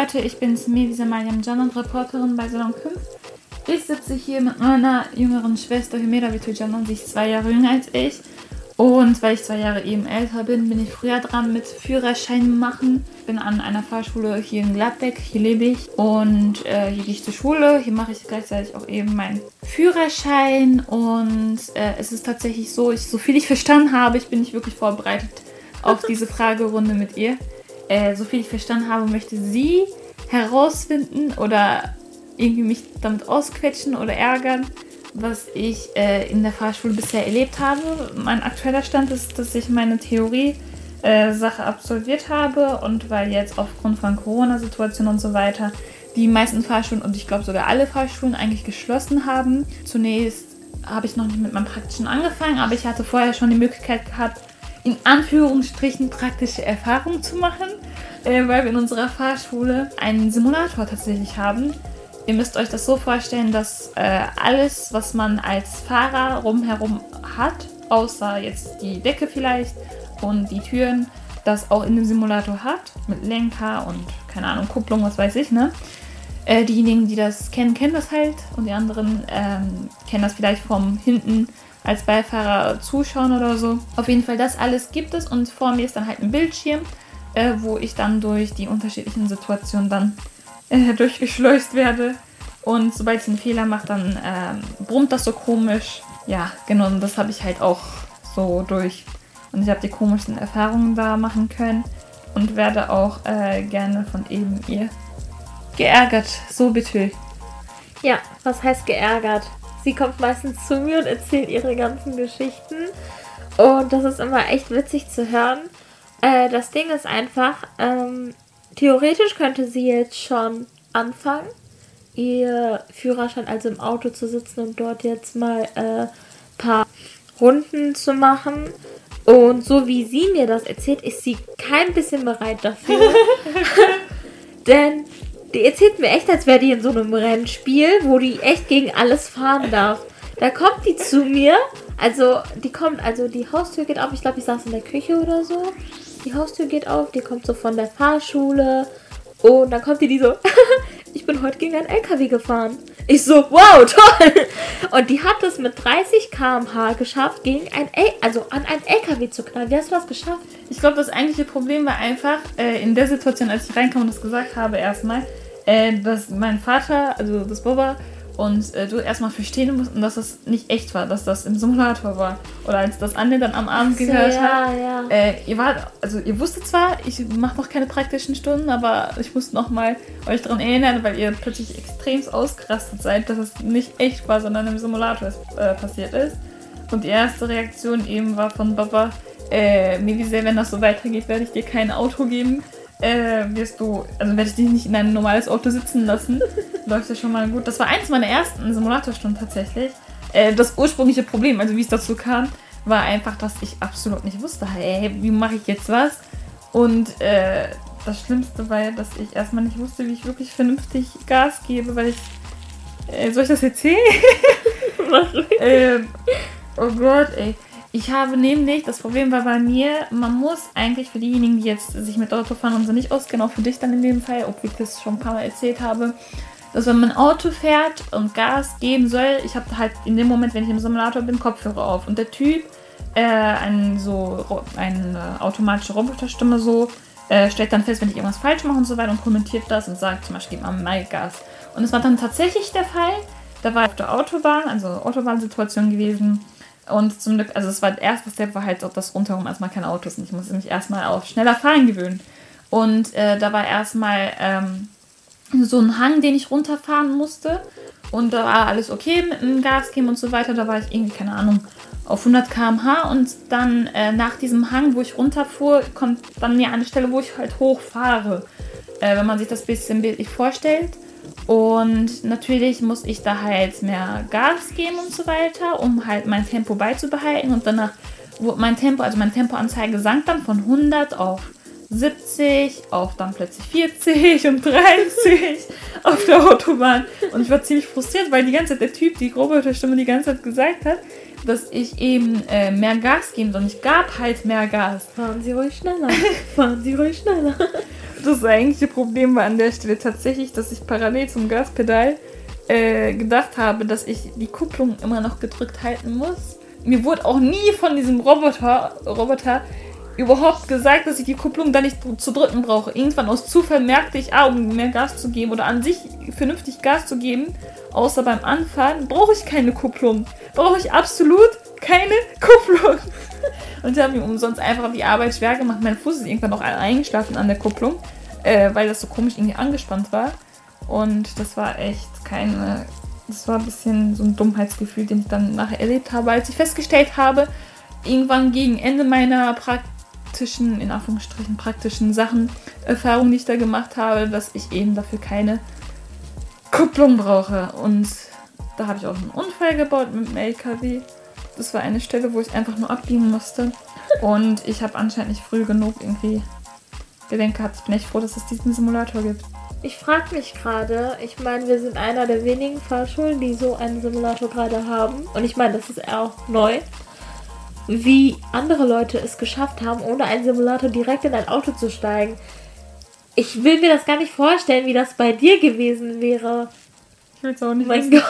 Leute, ich bin's, Mevisa Mariam Can Reporterin bei Salon 5. Ich sitze hier mit meiner jüngeren Schwester Hümeda Vitujanan, sie ist zwei Jahre jünger als ich. Und weil ich zwei Jahre eben älter bin, bin ich früher dran mit Führerschein machen. Ich bin an einer Fahrschule hier in Gladbeck, hier lebe ich. Und äh, hier gehe ich zur Schule. Hier mache ich gleichzeitig auch eben meinen Führerschein. Und äh, es ist tatsächlich so, ich, so viel ich verstanden habe, ich bin nicht wirklich vorbereitet auf diese Fragerunde mit ihr. Äh, so viel ich verstanden habe, möchte sie herausfinden oder irgendwie mich damit ausquetschen oder ärgern, was ich äh, in der Fahrschule bisher erlebt habe. Mein aktueller Stand ist, dass ich meine Theorie-Sache äh, absolviert habe und weil jetzt aufgrund von Corona-Situation und so weiter die meisten Fahrschulen und ich glaube sogar alle Fahrschulen eigentlich geschlossen haben. Zunächst habe ich noch nicht mit meinem Praktischen angefangen, aber ich hatte vorher schon die Möglichkeit gehabt, in Anführungsstrichen praktische Erfahrungen zu machen, äh, weil wir in unserer Fahrschule einen Simulator tatsächlich haben, Ihr müsst euch das so vorstellen, dass äh, alles, was man als Fahrer rumherum hat, außer jetzt die Decke vielleicht und die Türen, das auch in dem Simulator hat, mit Lenker und keine Ahnung, Kupplung, was weiß ich, ne? Äh, diejenigen, die das kennen, kennen das halt und die anderen ähm, kennen das vielleicht vom hinten als Beifahrer zuschauen oder so. Auf jeden Fall, das alles gibt es und vor mir ist dann halt ein Bildschirm, äh, wo ich dann durch die unterschiedlichen Situationen dann äh, durchgeschleust werde. Und sobald ich einen Fehler mache, dann äh, brummt das so komisch. Ja, genau, und das habe ich halt auch so durch. Und ich habe die komischsten Erfahrungen da machen können und werde auch äh, gerne von eben ihr geärgert. So bitte. Ja, was heißt geärgert? Sie kommt meistens zu mir und erzählt ihre ganzen Geschichten. Und das ist immer echt witzig zu hören. Äh, das Ding ist einfach, ähm, Theoretisch könnte sie jetzt schon anfangen, ihr Führerschein also im Auto zu sitzen und dort jetzt mal ein äh, paar Runden zu machen. Und so wie sie mir das erzählt, ist sie kein bisschen bereit dafür. Denn die erzählt mir echt, als wäre die in so einem Rennspiel, wo die echt gegen alles fahren darf. Da kommt die zu mir, also die kommt, also die Haustür geht auf, ich glaube, ich saß in der Küche oder so die Haustür geht auf, die kommt so von der Fahrschule und dann kommt die, die so, ich bin heute gegen einen LKW gefahren. Ich so, wow, toll! Und die hat es mit 30 km/h geschafft, gegen ein L also an einen LKW zu knallen. Wie hast du das geschafft? Ich glaube, das eigentliche Problem war einfach, äh, in der Situation, als ich reinkam und das gesagt habe, erstmal, äh, dass mein Vater, also das Boba, und äh, du erstmal verstehen musst, dass das nicht echt war, dass das im Simulator war. Oder als das Anne dann am Abend so, gehört ja, hat. Ja. Äh, ihr wart, also ihr wusstet zwar, ich mache noch keine praktischen Stunden, aber ich muss nochmal euch daran erinnern, weil ihr plötzlich extrem ausgerastet seid, dass es nicht echt war, sondern im Simulator äh, passiert ist. Und die erste Reaktion eben war von Papa, äh, mir sehr, wenn das so weitergeht, werde ich dir kein Auto geben äh, wirst du, also werde ich dich nicht in ein normales Auto sitzen lassen. Läuft ja schon mal gut. Das war eins meiner ersten Simulatorstunden tatsächlich. Äh, das ursprüngliche Problem, also wie es dazu kam, war einfach, dass ich absolut nicht wusste, hey, wie mache ich jetzt was? Und äh, das Schlimmste war ja, dass ich erstmal nicht wusste, wie ich wirklich vernünftig Gas gebe, weil ich. Äh, soll ich das erzählen? ähm, oh Gott, ey. Ich habe nämlich, das Problem war bei mir, man muss eigentlich für diejenigen, die jetzt sich mit Autofahren und so nicht auskennen, auch für dich dann in dem Fall, obwohl ich das schon ein paar Mal erzählt habe, dass wenn man Auto fährt und Gas geben soll, ich habe halt in dem Moment, wenn ich im Simulator bin, Kopfhörer auf. Und der Typ, äh, ein so, eine automatische Roboterstimme so, äh, stellt dann fest, wenn ich irgendwas falsch mache und so weiter und kommentiert das und sagt zum Beispiel, gib mal mehr Gas. Und es war dann tatsächlich der Fall, da war auf der Autobahn, also Autobahnsituation gewesen, und zum Glück, also es war der erste Step, war halt, ob das rundherum erstmal kein Auto ist. Und ich musste mich erstmal auf schneller Fahren gewöhnen. Und äh, da war erstmal ähm, so ein Hang, den ich runterfahren musste. Und da war alles okay mit dem Gas geben und so weiter. Da war ich irgendwie, keine Ahnung, auf 100 km/h. Und dann äh, nach diesem Hang, wo ich runterfuhr, kommt dann mir eine Stelle, wo ich halt hochfahre. Äh, wenn man sich das bisschen bildlich vorstellt. Und natürlich muss ich da halt mehr Gas geben und so weiter, um halt mein Tempo beizubehalten. Und danach wurde mein Tempo, also mein Tempoanzeige sank dann von 100 auf 70, auf dann plötzlich 40 und 30 auf der Autobahn. Und ich war ziemlich frustriert, weil die ganze Zeit der Typ, die Roboterstimme, die ganze Zeit gesagt hat, dass ich eben äh, mehr Gas geben soll. Und ich gab halt mehr Gas. Fahren Sie ruhig schneller. Fahren Sie ruhig schneller. Das eigentliche Problem war an der Stelle tatsächlich, dass ich parallel zum Gaspedal äh, gedacht habe, dass ich die Kupplung immer noch gedrückt halten muss. Mir wurde auch nie von diesem Roboter, Roboter überhaupt gesagt, dass ich die Kupplung da nicht zu drücken brauche. Irgendwann aus Zufall merkte ich, ah, um mehr Gas zu geben oder an sich vernünftig Gas zu geben, außer beim Anfahren, brauche ich keine Kupplung. Brauche ich absolut keine Kupplung. Und sie haben mir umsonst einfach die Arbeit schwer gemacht. Mein Fuß ist irgendwann noch eingeschlafen an der Kupplung, äh, weil das so komisch irgendwie angespannt war. Und das war echt keine. Das war ein bisschen so ein Dummheitsgefühl, den ich dann nachher erlebt habe, als ich festgestellt habe, irgendwann gegen Ende meiner praktischen, in Anführungsstrichen praktischen Sachen, Erfahrungen, die ich da gemacht habe, dass ich eben dafür keine Kupplung brauche. Und da habe ich auch einen Unfall gebaut mit dem LKW. Das war eine Stelle, wo ich einfach nur abbiegen musste. Und ich habe anscheinend nicht früh genug irgendwie Gedenk gehabt. Ich bin echt froh, dass es diesen Simulator gibt. Ich frage mich gerade, ich meine, wir sind einer der wenigen Fahrschulen, die so einen Simulator gerade haben. Und ich meine, das ist auch neu. Wie andere Leute es geschafft haben, ohne einen Simulator direkt in ein Auto zu steigen. Ich will mir das gar nicht vorstellen, wie das bei dir gewesen wäre. Ich will es auch nicht mein wissen. Gott.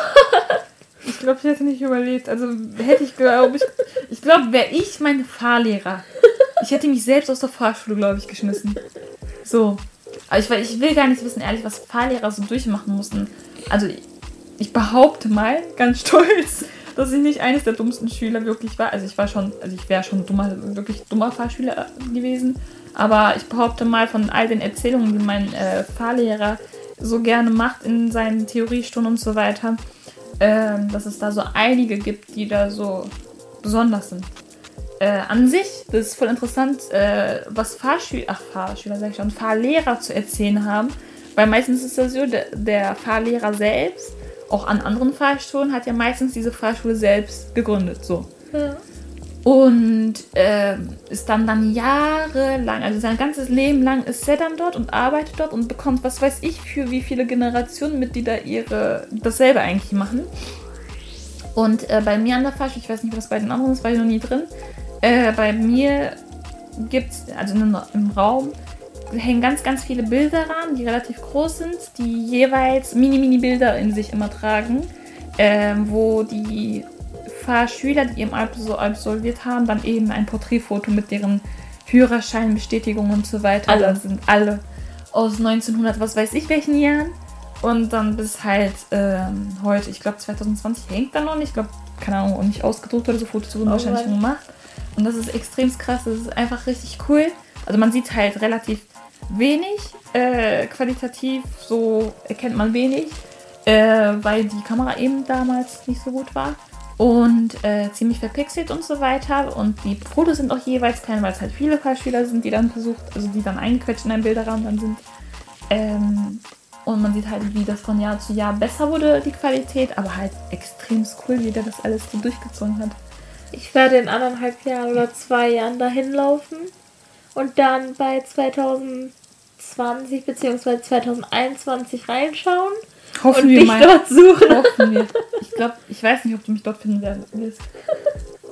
Ich glaube, ich hätte nicht überlebt. Also hätte ich, glaube ich, ich glaube, wäre ich mein Fahrlehrer. Ich hätte mich selbst aus der Fahrschule, glaube ich, geschmissen. So. Aber ich, ich will gar nicht wissen, ehrlich, was Fahrlehrer so durchmachen mussten. Also ich behaupte mal, ganz stolz, dass ich nicht eines der dummsten Schüler wirklich war. Also ich war schon, also ich wäre schon dummer, wirklich dummer Fahrschüler gewesen. Aber ich behaupte mal von all den Erzählungen, die mein äh, Fahrlehrer so gerne macht in seinen Theoriestunden und so weiter, äh, dass es da so einige gibt, die da so besonders sind äh, an sich, das ist voll interessant, äh, was Fahrschüler, ach Fahrschüler sag ich schon, Fahrlehrer zu erzählen haben. Weil meistens ist das so, der, der Fahrlehrer selbst, auch an anderen Fahrschulen, hat ja meistens diese Fahrschule selbst gegründet. So. Ja. Und äh, ist dann dann jahrelang, also sein ganzes Leben lang ist er dann dort und arbeitet dort und bekommt, was weiß ich, für wie viele Generationen mit, die da ihre dasselbe eigentlich machen. Und äh, bei mir an der Fahrschule, ich weiß nicht, was bei den anderen ist, war ich noch nie drin, äh, bei mir gibt es, also im Raum, hängen ganz, ganz viele Bilder ran, die relativ groß sind, die jeweils Mini-Mini-Bilder in sich immer tragen, äh, wo die Fahrschüler, die eben so absolviert haben, dann eben ein Porträtfoto mit deren Führerscheinbestätigung und so weiter. Alle. Das sind alle aus 1900, was weiß ich welchen Jahren. Und dann bis halt ähm, heute, ich glaube 2020 hängt da noch nicht. Ich glaube, keine Ahnung, auch nicht ausgedruckt oder so. Fotos wurden oh, wahrscheinlich schon gemacht. Und das ist extrem krass. Das ist einfach richtig cool. Also man sieht halt relativ wenig. Äh, qualitativ so erkennt man wenig. Äh, weil die Kamera eben damals nicht so gut war. Und äh, ziemlich verpixelt und so weiter. Und die Fotos sind auch jeweils klein, weil es halt viele Fahrschüler sind, die dann versucht, also die dann eingequetscht in einen Bilderraum dann sind. Ähm, und man sieht halt, wie das von Jahr zu Jahr besser wurde, die Qualität, aber halt extrem cool, wie der das alles so durchgezogen hat. Ich werde in anderthalb Jahren oder zwei Jahren dahin laufen und dann bei 2020 bzw. 2021 reinschauen Hoffen und wir dich mal. dort suchen. Hoffen wir. Ich glaube, ich weiß nicht, ob du mich dort finden wirst.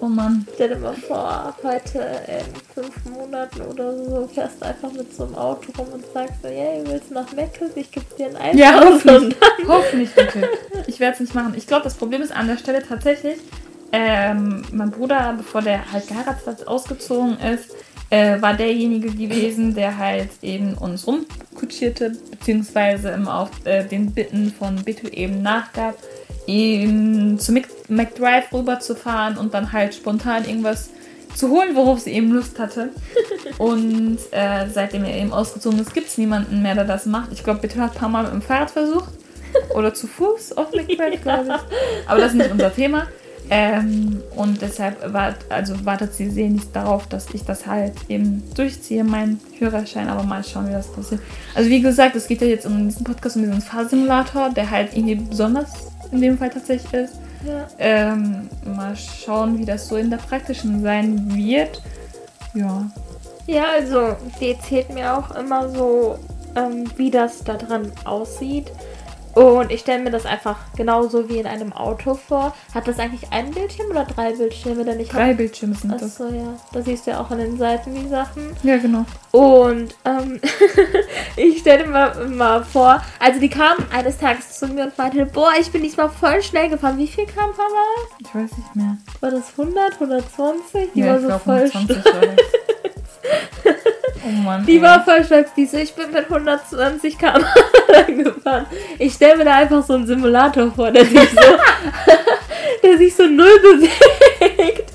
Oh Mann. Stell dir mal vor, heute in fünf Monaten oder so fährst du einfach mit so einem Auto rum und sagst so, hey, willst du nach Meckles? Ich gebe dir ein Eis. Ja, hoffentlich. hoffentlich, bitte. Ich werde es nicht machen. Ich glaube, das Problem ist an der Stelle tatsächlich, ähm, mein Bruder, bevor der halt geheiratet hat, ausgezogen ist, äh, war derjenige gewesen, der halt eben uns rumkutschierte, beziehungsweise immer auf äh, den Bitten von Bitu eben nachgab, eben zu McDrive rüber zu fahren und dann halt spontan irgendwas zu holen, worauf sie eben Lust hatte. Und äh, seitdem er eben ausgezogen ist, gibt es niemanden mehr, der das macht. Ich glaube, Bitte hat ein paar Mal mit dem Fahrrad versucht. Oder zu Fuß auf McDrive, glaube ich. Aber das ist nicht unser Thema. Ähm, und deshalb wart, also wartet sie sehnlichst darauf, dass ich das halt eben durchziehe, meinen Führerschein, aber mal schauen, wie das passiert. Also wie gesagt, es geht ja jetzt um diesen Podcast, um diesen Fahrsimulator, der halt irgendwie besonders in dem Fall tatsächlich ist. Ja. Ähm, mal schauen, wie das so in der praktischen sein wird. Ja. Ja, also die erzählt mir auch immer so, ähm, wie das da dran aussieht. Und ich stelle mir das einfach genauso wie in einem Auto vor. Hat das eigentlich ein Bildschirm oder drei Bildschirme? Denn ich Drei hab... Bildschirme sind das. Achso, ja. Da siehst du ja auch an den Seiten die Sachen. Ja, genau. Und ähm, ich stelle mir mal vor, also die kam eines Tages zu mir und meinte, boah, ich bin diesmal voll schnell gefahren. Wie viel km war das? Ich weiß nicht mehr. War das 100, 120? Die ja, war ich so voll 120 stolz. war das. Oh Mann. Die ey. war voll so, ich bin mit 120 km gefahren. Ich stelle mir da einfach so einen Simulator vor, der sich so, der sich so null bewegt.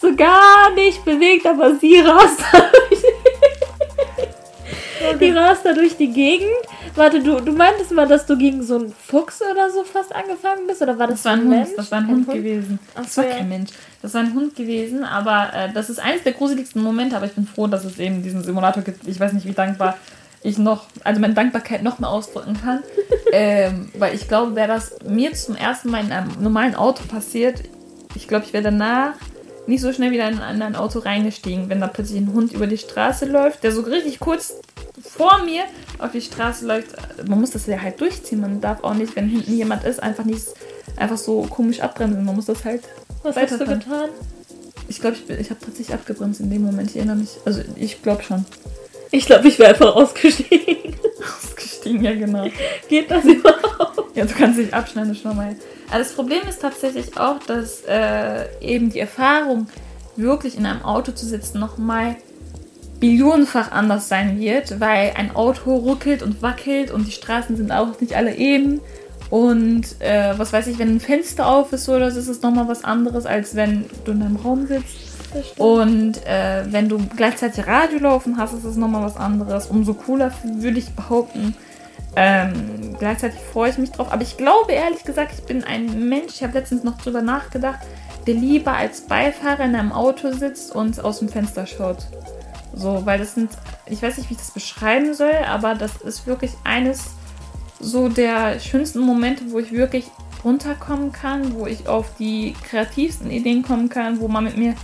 So gar nicht bewegt, aber sie rast die rast da durch die Gegend. Warte, du, du meintest mal, dass du gegen so einen Fuchs oder so fast angefangen bist? Oder war das, Das war ein Mensch? Hund, das war ein Hund gewesen. Ach Das war ja. kein Mensch. Das war ein Hund gewesen, aber äh, das ist eines der gruseligsten Momente, aber ich bin froh, dass es eben diesen Simulator gibt. Ich weiß nicht, wie dankbar ich noch, also meine Dankbarkeit noch mehr ausdrücken kann. ähm, weil ich glaube, wäre das mir zum ersten Mal in einem normalen Auto passiert, ich glaube, ich wäre danach nicht so schnell wieder in, in ein Auto reingestiegen, wenn da plötzlich ein Hund über die Straße läuft, der so richtig kurz vor mir auf die Straße läuft. Man muss das ja halt durchziehen. Man darf auch nicht, wenn hinten jemand ist, einfach nicht einfach so komisch abbremsen. Man muss das halt. Was hast du getan? Ich glaube, ich, ich habe tatsächlich abgebremst in dem Moment. Ich erinnere mich. Also ich glaube schon. Ich glaube, ich wäre einfach ausgestiegen. Ausgestiegen, ja genau. Geht das überhaupt? Ja, du kannst dich abschneiden, das schon mal. Aber das Problem ist tatsächlich auch, dass äh, eben die Erfahrung, wirklich in einem Auto zu sitzen, nochmal billionenfach anders sein wird, weil ein Auto ruckelt und wackelt und die Straßen sind auch nicht alle eben. Und äh, was weiß ich, wenn ein Fenster auf ist oder so, ist es nochmal was anderes, als wenn du in einem Raum sitzt. Und äh, wenn du gleichzeitig Radio laufen hast, ist es nochmal was anderes. Umso cooler würde ich behaupten. Ähm, gleichzeitig freue ich mich drauf. Aber ich glaube ehrlich gesagt, ich bin ein Mensch, ich habe letztens noch drüber nachgedacht, der lieber als Beifahrer in einem Auto sitzt und aus dem Fenster schaut. So, weil das sind, ich weiß nicht, wie ich das beschreiben soll, aber das ist wirklich eines so der schönsten Momente, wo ich wirklich runterkommen kann, wo ich auf die kreativsten Ideen kommen kann, wo man mit mir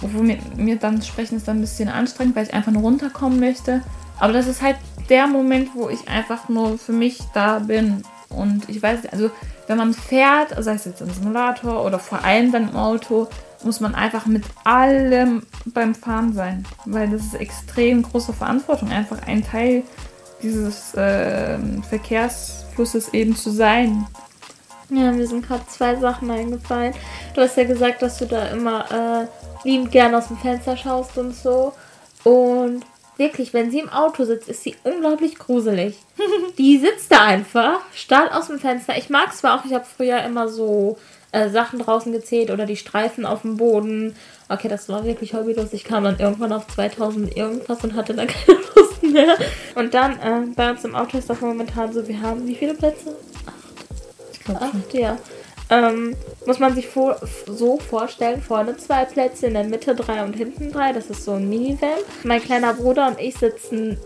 wo mit mir dann sprechen ist dann ein bisschen anstrengend, weil ich einfach nur runterkommen möchte. Aber das ist halt der Moment, wo ich einfach nur für mich da bin. Und ich weiß, also wenn man fährt, sei es jetzt im Simulator oder vor allem dann im Auto, muss man einfach mit allem beim Fahren sein. Weil das ist extrem große Verantwortung, einfach ein Teil dieses äh, Verkehrsflusses eben zu sein. Ja, mir sind gerade zwei Sachen eingefallen. Du hast ja gesagt, dass du da immer äh, liebend gern aus dem Fenster schaust und so. Und wirklich, wenn sie im Auto sitzt, ist sie unglaublich gruselig. Die sitzt da einfach, starrt aus dem Fenster. Ich mag zwar auch, ich habe früher immer so äh, Sachen draußen gezählt oder die Streifen auf dem Boden. Okay, das war wirklich hobbylos. Ich kam dann irgendwann auf 2000 irgendwas und hatte dann keine Lust mehr. Und dann, äh, bei uns im Auto ist das momentan so, wir haben wie viele Plätze? Ich glaube. Acht, ja. Ähm, muss man sich vor, so vorstellen, vorne zwei Plätze, in der Mitte drei und hinten drei. Das ist so ein Minivan. Mein kleiner Bruder und ich sitzen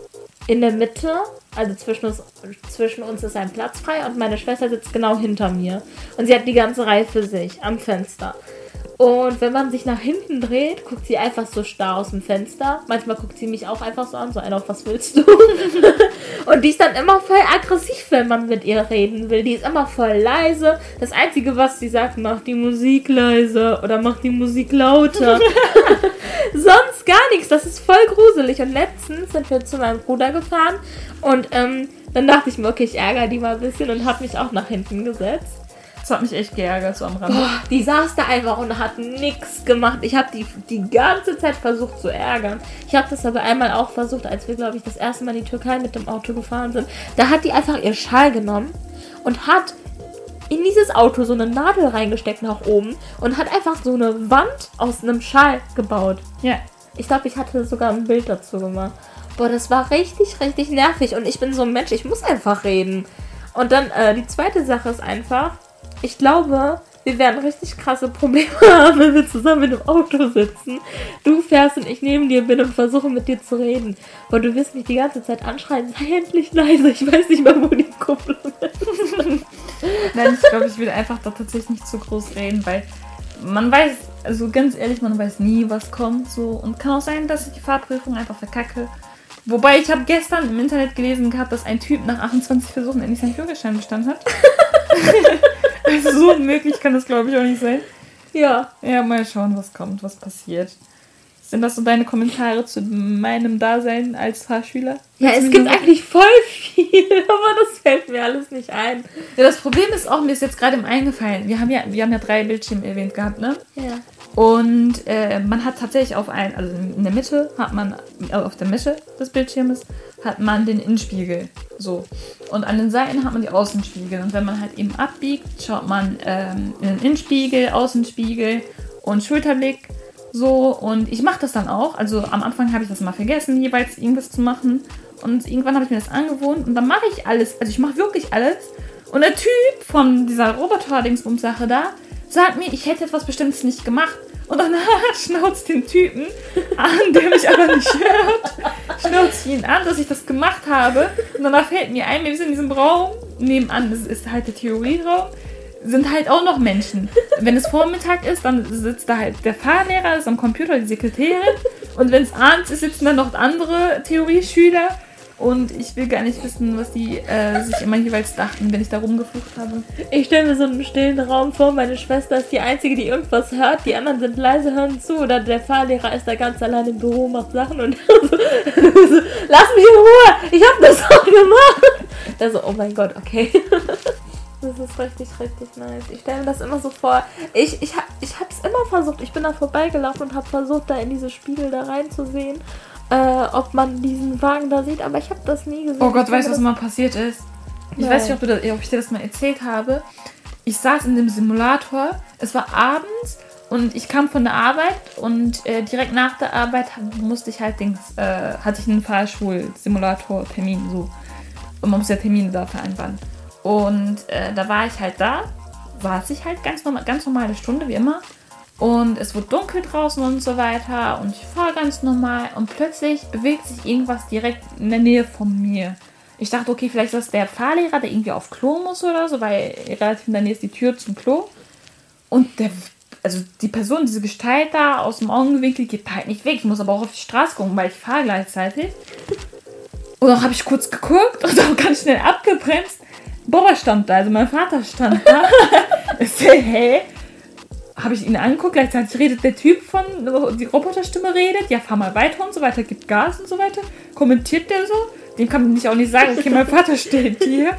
in der Mitte. Also zwischen uns, zwischen uns ist ein Platz frei und meine Schwester sitzt genau hinter mir. Und sie hat die ganze Reihe für sich am Fenster. Und wenn man sich nach hinten dreht, guckt sie einfach so starr aus dem Fenster. Manchmal guckt sie mich auch einfach so an, so einer, auf was willst du? Und die ist dann immer voll aggressiv, wenn man mit ihr reden will. Die ist immer voll leise. Das Einzige, was sie sagt, macht die Musik leiser oder macht die Musik lauter. Sonst gar nichts. Das ist voll gruselig. Und letztens sind wir zu meinem Bruder gefahren und ähm, dann dachte ich mir, okay, ich ärgere die mal ein bisschen und habe mich auch nach hinten gesetzt. Das hat mich echt geärgert, so am Rand. Boah, die saß da einfach und hat nichts gemacht. Ich habe die die ganze Zeit versucht zu ärgern. Ich habe das aber einmal auch versucht, als wir, glaube ich, das erste Mal in die Türkei mit dem Auto gefahren sind. Da hat die einfach ihr Schal genommen und hat in dieses Auto so eine Nadel reingesteckt nach oben und hat einfach so eine Wand aus einem Schal gebaut. Ja, Ich glaube, ich hatte sogar ein Bild dazu gemacht. Boah, das war richtig, richtig nervig. Und ich bin so ein Mensch, ich muss einfach reden. Und dann, äh, die zweite Sache ist einfach, ich glaube, wir werden richtig krasse Probleme haben, wenn wir zusammen in einem Auto sitzen. Du fährst und ich neben dir bin und versuche mit dir zu reden. Aber du wirst mich die ganze Zeit anschreien, sei endlich leise. Ich weiß nicht mehr, wo die Kupplung ist. Nein, ich glaube, ich will einfach da tatsächlich nicht zu groß reden, weil man weiß, also ganz ehrlich, man weiß nie, was kommt. So. Und kann auch sein, dass ich die Fahrprüfung einfach verkacke. Wobei ich habe gestern im Internet gelesen gehabt, dass ein Typ nach 28 Versuchen endlich seinen Führerschein bestanden hat. so möglich kann das glaube ich auch nicht sein. Ja. Ja, mal schauen, was kommt, was passiert. Sind das so deine Kommentare zu meinem Dasein als Fahrschüler? Ja, es gibt eigentlich voll viel, aber das fällt mir alles nicht ein. Ja, das Problem ist auch, mir ist jetzt gerade im eingefallen. Wir haben ja, wir haben ja drei Bildschirme erwähnt gehabt, ne? Ja. Und äh, man hat tatsächlich auf ein, also in der Mitte hat man, also auf der Mitte des Bildschirmes hat man den Innenspiegel. So. Und an den Seiten hat man die Außenspiegel. Und wenn man halt eben abbiegt, schaut man ähm, in den Innenspiegel, Außenspiegel und Schulterblick. So, und ich mache das dann auch. Also am Anfang habe ich das mal vergessen, jeweils irgendwas zu machen. Und irgendwann habe ich mir das angewohnt und dann mache ich alles. Also ich mache wirklich alles. Und der Typ von dieser Roboter-Dingsbums-Sache da sagt mir, ich hätte etwas Bestimmtes nicht gemacht. Und danach schnauzt den Typen an, der mich aber nicht hört. Schnauzt ihn an, dass ich das gemacht habe. Und danach fällt mir ein, wir sind in diesem Raum. Nebenan das ist halt der Theorieraum sind halt auch noch Menschen. Wenn es Vormittag ist, dann sitzt da halt der Fahrlehrer, ist am Computer die Sekretärin. Und wenn es abends ist, sitzen da noch andere Theorieschüler. Und ich will gar nicht wissen, was die äh, sich immer jeweils dachten, wenn ich da rumgeflucht habe. Ich stelle mir so einen stillen Raum vor, meine Schwester ist die Einzige, die irgendwas hört, die anderen sind leise, hören zu, oder der Fahrlehrer ist da ganz allein im Büro, macht Sachen und so, so, lass mich in Ruhe, ich hab das auch gemacht. Also, oh mein Gott, okay. Das ist richtig, richtig nice. Ich stelle mir das immer so vor. Ich, ich, ich habe es immer versucht. Ich bin da vorbeigelaufen und habe versucht, da in diese Spiegel da reinzusehen, äh, ob man diesen Wagen da sieht. Aber ich habe das nie gesehen. Oh Gott, weißt du, was mal passiert ist? Ich Nein. weiß nicht, ob, das, ob ich dir das mal erzählt habe. Ich saß in dem Simulator. Es war abends und ich kam von der Arbeit und äh, direkt nach der Arbeit musste ich halt Dings, äh, hatte ich einen Fahrschul-Simulator-Termin so. Und man muss ja Termine da vereinbaren. Und äh, da war ich halt da, saß ich halt ganz, normal, ganz normale Stunde wie immer. Und es wurde dunkel draußen und so weiter. Und ich fahre ganz normal. Und plötzlich bewegt sich irgendwas direkt in der Nähe von mir. Ich dachte, okay, vielleicht ist das der Fahrlehrer, der irgendwie auf Klo muss oder so, weil relativ in der Nähe ist die Tür zum Klo. Und der, also die Person, diese Gestalt da aus dem Augenwinkel geht halt nicht weg. Ich muss aber auch auf die Straße gucken, weil ich fahre gleichzeitig. Und dann habe ich kurz geguckt und dann ganz schnell abgebremst. Baba stand da, also mein Vater stand da. ich so, hä? Habe ich ihn angeguckt, gleichzeitig redet der Typ von, die Roboterstimme redet, ja, fahr mal weiter und so weiter, gibt Gas und so weiter. Kommentiert der so? Dem kann nicht auch nicht sagen, okay, mein Vater steht hier.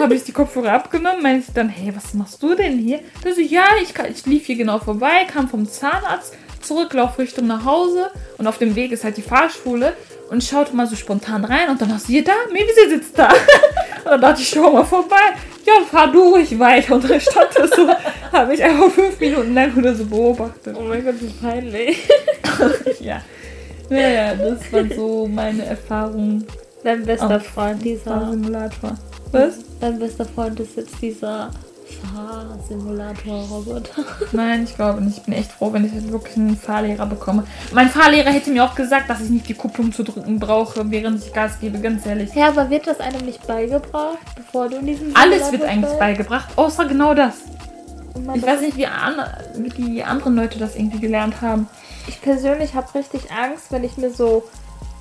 habe ich die Kopfhörer abgenommen, meinte ich dann, hey, was machst du denn hier? Der so, ja, ich, ich lief hier genau vorbei, kam vom Zahnarzt, zurück, lauf Richtung nach Hause und auf dem Weg ist halt die Fahrschule und schaute mal so spontan rein und dann hast du hier da, Mevise sitzt da. und dann dachte ich, schau mal vorbei. Ja, fahr du ruhig weiter. Und dann stand das so, habe ich einfach fünf Minuten lang oder so beobachtet. Oh mein Gott, wie peinlich. ja. Naja, das war so meine Erfahrung. Dein bester Freund, dieser Simulator. Was? Dein bester Freund ist jetzt dieser Fahrsimulator-Roboter. Nein, ich glaube nicht. Ich bin echt froh, wenn ich jetzt wirklich einen Fahrlehrer bekomme. Mein Fahrlehrer hätte mir auch gesagt, dass ich nicht die Kupplung zu drücken brauche, während ich Gas gebe, ganz ehrlich. Ja, aber wird das einem nicht beigebracht, bevor du in diesem Alles wird eigentlich bist? beigebracht, außer genau das. Ich weiß nicht, wie, an, wie die anderen Leute das irgendwie gelernt haben. Ich persönlich habe richtig Angst, wenn ich mir so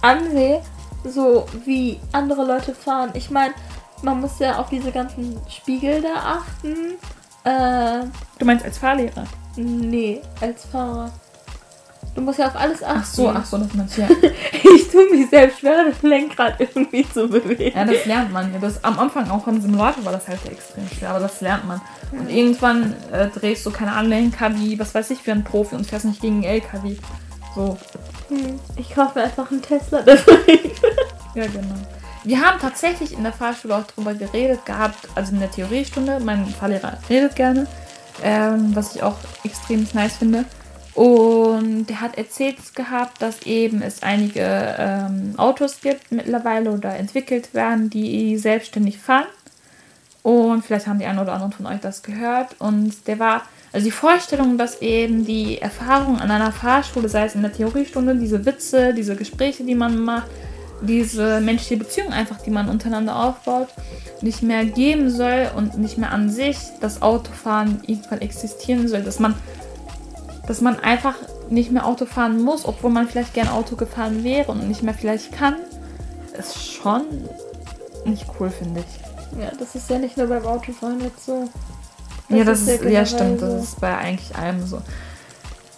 ansehe, so wie andere Leute fahren. Ich meine, man muss ja auf diese ganzen Spiegel da achten. Äh, du meinst als Fahrlehrer? Nee, als Fahrer. Du musst ja auf alles achten. Ach so, ach so, das meinst du ja. ich tue mich selbst schwer, das Lenkrad irgendwie zu bewegen. Ja, das lernt man. Das, am Anfang auch im Simulator war das halt extrem schwer, aber das lernt man. Und irgendwann äh, drehst du keine Anlenker wie, was weiß ich, für einen Profi und fährst nicht gegen einen LKW. So. Hm, ich kaufe mir einfach einen Tesla. ja, genau. Wir haben tatsächlich in der Fahrschule auch darüber geredet gehabt, also in der Theoriestunde. Mein Fahrlehrer redet gerne, ähm, was ich auch extrem nice finde. Und der hat erzählt gehabt, dass eben es einige ähm, Autos gibt mittlerweile oder entwickelt werden, die selbstständig fahren. Und vielleicht haben die einen oder anderen von euch das gehört. Und der war, also die Vorstellung, dass eben die Erfahrung an einer Fahrschule, sei es in der Theoriestunde, diese Witze, diese Gespräche, die man macht, diese menschliche Beziehung einfach, die man untereinander aufbaut, nicht mehr geben soll und nicht mehr an sich das Autofahren irgendwann existieren soll, dass man, dass man einfach nicht mehr Auto fahren muss, obwohl man vielleicht gern Auto gefahren wäre und nicht mehr vielleicht kann, ist schon nicht cool, finde ich. Ja, das ist ja nicht nur beim Autofahren jetzt so. ja, das ist ist, ja ja, stimmt, so. das ist bei eigentlich allem so.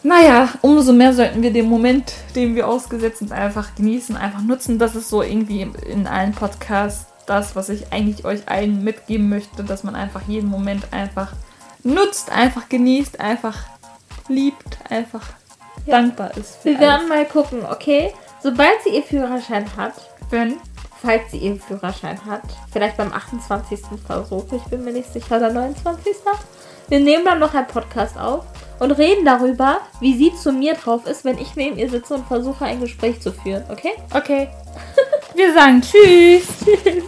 Naja, umso mehr sollten wir den Moment, den wir ausgesetzt sind, einfach genießen, einfach nutzen. Das ist so irgendwie in allen Podcasts das, was ich eigentlich euch allen mitgeben möchte, dass man einfach jeden Moment einfach nutzt, einfach genießt, einfach liebt, einfach Ja. dankbar ist. Wir werden mal gucken, okay? Sobald sie ihr Führerschein hat, alles. Wenn falls sie ihren Führerschein hat, vielleicht beim 28. Versuch, ich bin mir nicht sicher, oder 29. Wir nehmen dann noch einen Podcast auf und reden darüber, wie sie zu mir drauf ist, wenn ich neben ihr sitze und versuche, ein Gespräch zu führen, okay? Okay. Wir sagen Tschüss. Tschüss.